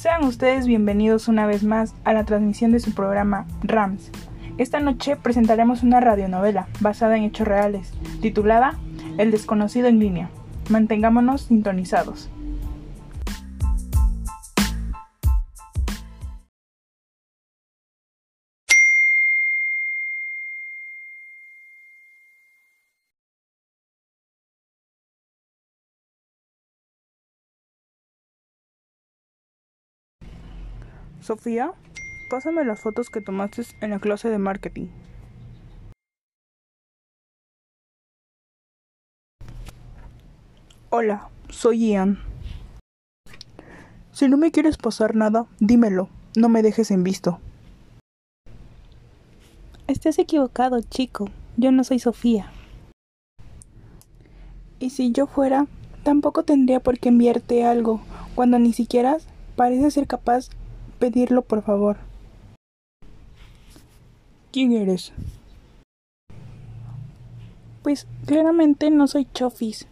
Sean ustedes bienvenidos una vez más a la transmisión de su programa RAMS. Esta noche presentaremos una radionovela basada en hechos reales, titulada El desconocido en línea. Mantengámonos sintonizados. Sofía, pásame las fotos que tomaste en la clase de marketing. Hola, soy Ian. Si no me quieres pasar nada, dímelo, no me dejes en visto. Estás equivocado, chico. Yo no soy Sofía. Y si yo fuera, tampoco tendría por qué enviarte algo, cuando ni siquiera parece ser capaz pedirlo, por favor. ¿Quién eres? Pues claramente no soy Chofis.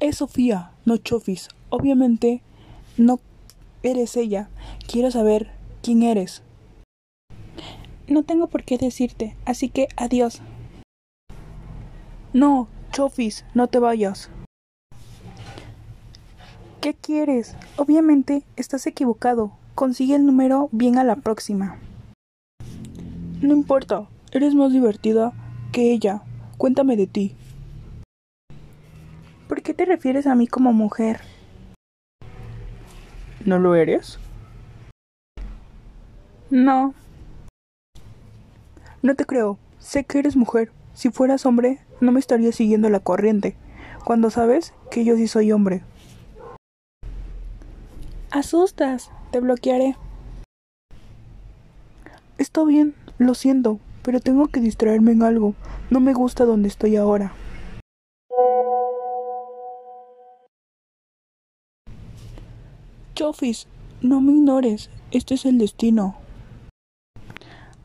Es Sofía, no Chofis. Obviamente no eres ella. Quiero saber quién eres. No tengo por qué decirte, así que adiós. No, Chofis, no te vayas. ¿Qué quieres? Obviamente estás equivocado. Consigue el número bien a la próxima. No importa, eres más divertida que ella. Cuéntame de ti. ¿Por qué te refieres a mí como mujer? ¿No lo eres? No. No te creo. Sé que eres mujer. Si fueras hombre, no me estarías siguiendo la corriente, cuando sabes que yo sí soy hombre. Asustas. Te bloquearé. Está bien, lo siento, pero tengo que distraerme en algo. No me gusta donde estoy ahora. Chofis, no me ignores. Este es el destino.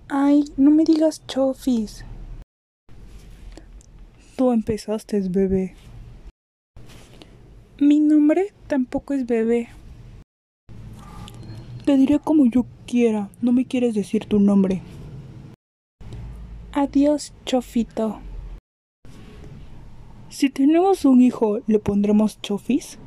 Ay, no me digas Chofis. Tú empezaste, bebé. Mi nombre tampoco es bebé. Te diré como yo quiera. No me quieres decir tu nombre. Adiós, Chofito. Si tenemos un hijo, ¿le pondremos Chofis?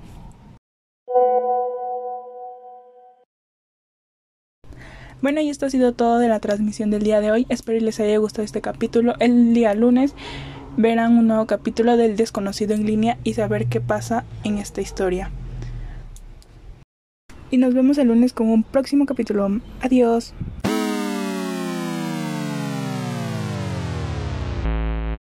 Bueno, y esto ha sido todo de la transmisión del día de hoy. Espero que les haya gustado este capítulo. El día lunes verán un nuevo capítulo del desconocido en línea y saber qué pasa en esta historia. Y nos vemos el lunes con un próximo capítulo. Adiós.